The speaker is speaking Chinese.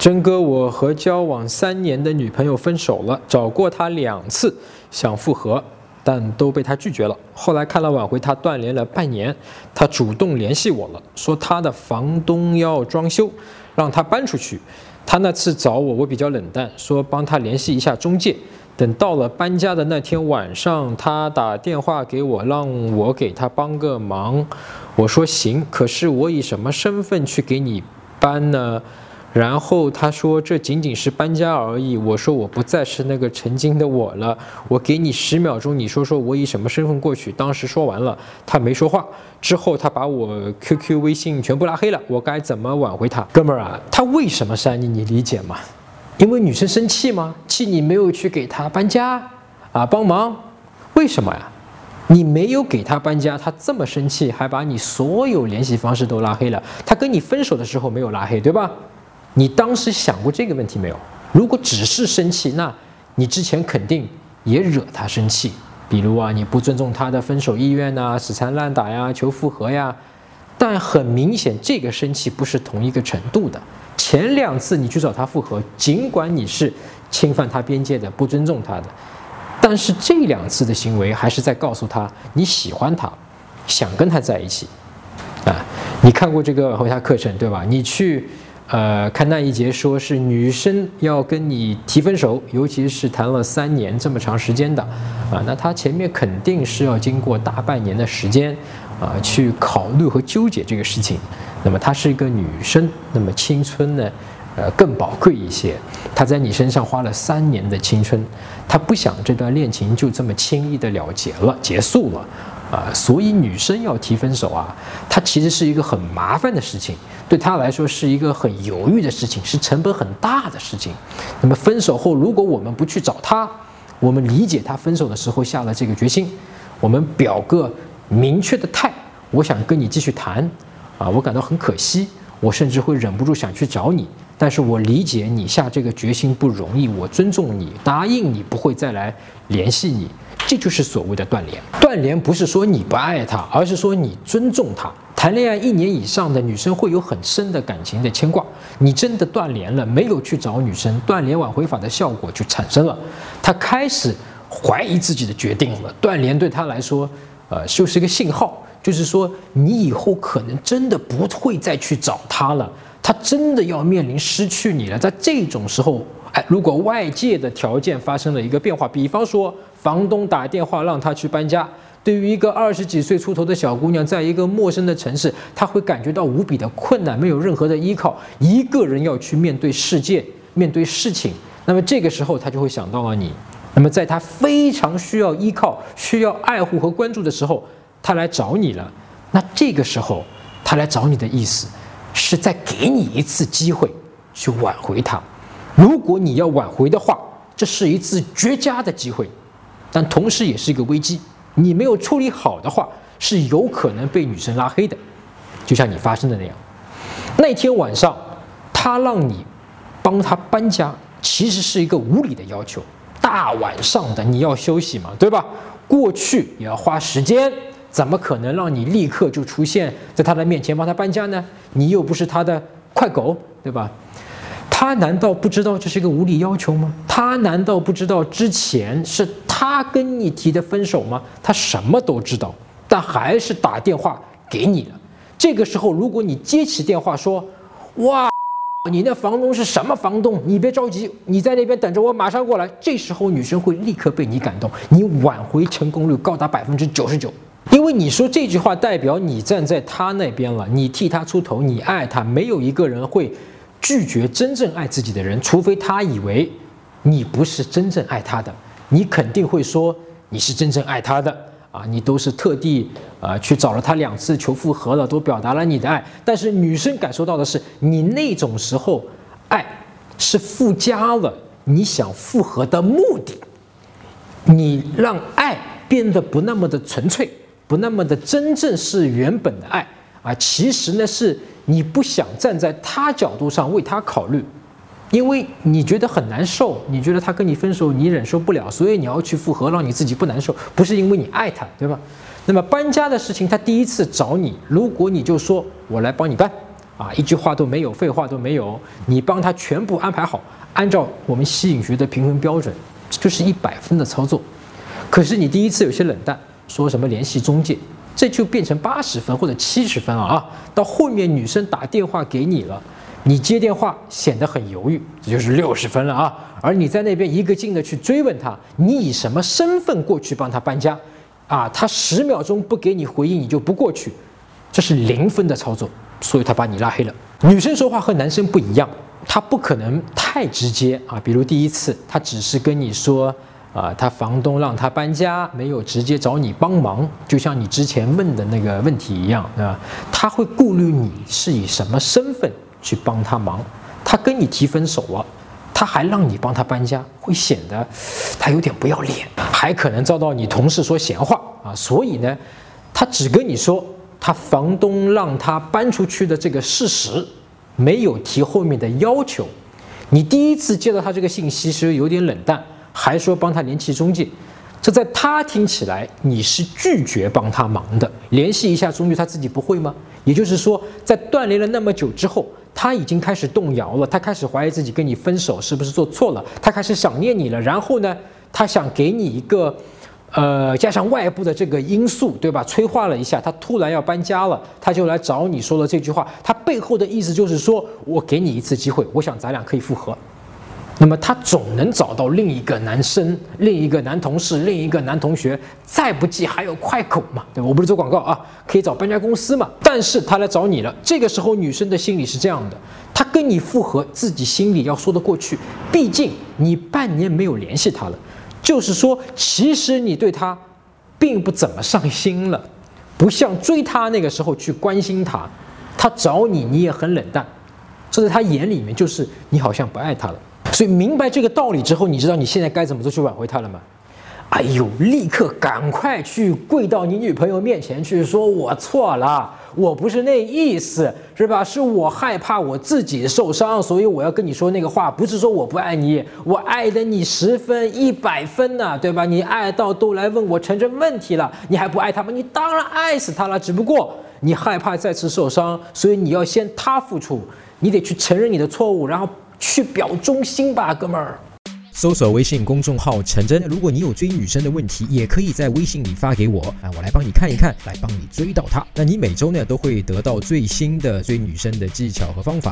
真哥，我和交往三年的女朋友分手了，找过她两次，想复合，但都被她拒绝了。后来看了挽回，她断联了半年，她主动联系我了，说她的房东要装修，让她搬出去。她那次找我，我比较冷淡，说帮她联系一下中介。等到了搬家的那天晚上，她打电话给我，让我给她帮个忙。我说行，可是我以什么身份去给你搬呢？然后他说这仅仅是搬家而已。我说我不再是那个曾经的我了。我给你十秒钟，你说说我以什么身份过去？当时说完了，他没说话。之后他把我 QQ、微信全部拉黑了。我该怎么挽回他？哥们儿啊，他为什么删你？你理解吗？因为女生生气吗？气你没有去给他搬家啊帮忙？为什么呀？你没有给他搬家，他这么生气，还把你所有联系方式都拉黑了。他跟你分手的时候没有拉黑，对吧？你当时想过这个问题没有？如果只是生气，那你之前肯定也惹他生气，比如啊，你不尊重他的分手意愿呐，死缠烂打呀，求复合呀。但很明显，这个生气不是同一个程度的。前两次你去找他复合，尽管你是侵犯他边界的，不尊重他的，但是这两次的行为还是在告诉他你喜欢他，想跟他在一起。啊，你看过这个回他课程对吧？你去。呃，看那一节，说是女生要跟你提分手，尤其是谈了三年这么长时间的，啊，那她前面肯定是要经过大半年的时间，啊，去考虑和纠结这个事情。那么她是一个女生，那么青春呢，呃，更宝贵一些。她在你身上花了三年的青春，她不想这段恋情就这么轻易的了结了，结束了。啊，所以女生要提分手啊，它其实是一个很麻烦的事情，对他来说是一个很犹豫的事情，是成本很大的事情。那么分手后，如果我们不去找他，我们理解他分手的时候下了这个决心，我们表个明确的态，我想跟你继续谈，啊，我感到很可惜，我甚至会忍不住想去找你，但是我理解你下这个决心不容易，我尊重你，答应你不会再来联系你。这就是所谓的断联。断联不是说你不爱他，而是说你尊重他。谈恋爱一年以上的女生会有很深的感情的牵挂。你真的断联了，没有去找女生，断联挽回法的效果就产生了。他开始怀疑自己的决定了。断联对他来说，呃，就是一个信号，就是说你以后可能真的不会再去找他了。他真的要面临失去你了。在这种时候，哎，如果外界的条件发生了一个变化，比方说。房东打电话让她去搬家，对于一个二十几岁出头的小姑娘，在一个陌生的城市，她会感觉到无比的困难，没有任何的依靠，一个人要去面对世界，面对事情。那么这个时候，她就会想到了你。那么在她非常需要依靠、需要爱护和关注的时候，她来找你了。那这个时候，她来找你的意思，是在给你一次机会去挽回她。如果你要挽回的话，这是一次绝佳的机会。但同时也是一个危机，你没有处理好的话，是有可能被女生拉黑的，就像你发生的那样。那天晚上，他让你帮他搬家，其实是一个无理的要求。大晚上的你要休息嘛，对吧？过去也要花时间，怎么可能让你立刻就出现在他的面前帮他搬家呢？你又不是他的快狗，对吧？他难道不知道这是一个无理要求吗？他难道不知道之前是他跟你提的分手吗？他什么都知道，但还是打电话给你了。这个时候，如果你接起电话说：“哇，你那房东是什么房东？你别着急，你在那边等着，我马上过来。”这时候，女生会立刻被你感动，你挽回成功率高达百分之九十九，因为你说这句话代表你站在他那边了，你替他出头，你爱他，没有一个人会。拒绝真正爱自己的人，除非他以为你不是真正爱他的，你肯定会说你是真正爱他的啊！你都是特地啊去找了他两次求复合了，都表达了你的爱。但是女生感受到的是，你那种时候爱是附加了你想复合的目的，你让爱变得不那么的纯粹，不那么的真正是原本的爱啊！其实呢是。你不想站在他角度上为他考虑，因为你觉得很难受，你觉得他跟你分手你忍受不了，所以你要去复合，让你自己不难受，不是因为你爱他，对吧？那么搬家的事情，他第一次找你，如果你就说我来帮你搬，啊，一句话都没有，废话都没有，你帮他全部安排好，按照我们吸引学的评分标准，就是一百分的操作。可是你第一次有些冷淡，说什么联系中介，这就变成八十分或者七十分了啊。到后面女生打电话给你了，你接电话显得很犹豫，这就是六十分了啊。而你在那边一个劲的去追问他，你以什么身份过去帮他搬家？啊，他十秒钟不给你回应，你就不过去，这是零分的操作，所以他把你拉黑了。女生说话和男生不一样，他不可能太直接啊。比如第一次，他只是跟你说。啊，他房东让他搬家，没有直接找你帮忙，就像你之前问的那个问题一样，对吧？他会顾虑你是以什么身份去帮他忙，他跟你提分手了，他还让你帮他搬家，会显得他有点不要脸，还可能遭到你同事说闲话啊。所以呢，他只跟你说他房东让他搬出去的这个事实，没有提后面的要求。你第一次接到他这个信息时有点冷淡。还说帮他联系中介，这在他听起来你是拒绝帮他忙的。联系一下中介，他自己不会吗？也就是说，在断联了那么久之后，他已经开始动摇了，他开始怀疑自己跟你分手是不是做错了，他开始想念你了。然后呢，他想给你一个，呃，加上外部的这个因素，对吧？催化了一下，他突然要搬家了，他就来找你说了这句话。他背后的意思就是说我给你一次机会，我想咱俩可以复合。那么他总能找到另一个男生、另一个男同事、另一个男同学，再不济还有快口嘛，对？我不是做广告啊，可以找搬家公司嘛。但是他来找你了，这个时候女生的心理是这样的：她跟你复合，自己心里要说得过去。毕竟你半年没有联系他了，就是说，其实你对他并不怎么上心了，不像追他那个时候去关心他。他找你，你也很冷淡，这在他眼里面就是你好像不爱他了。所以明白这个道理之后，你知道你现在该怎么做去挽回他了吗？哎呦，立刻赶快去跪到你女朋友面前去，说我错了，我不是那意思，是吧？是我害怕我自己受伤，所以我要跟你说那个话，不是说我不爱你，我爱的你十分一百分呢，对吧？你爱到都来问我承认问题了，你还不爱他吗？你当然爱死他了，只不过你害怕再次受伤，所以你要先他付出，你得去承认你的错误，然后。去表忠心吧，哥们儿。搜索微信公众号“陈真”，如果你有追女生的问题，也可以在微信里发给我，啊，我来帮你看一看，来帮你追到她。那你每周呢都会得到最新的追女生的技巧和方法。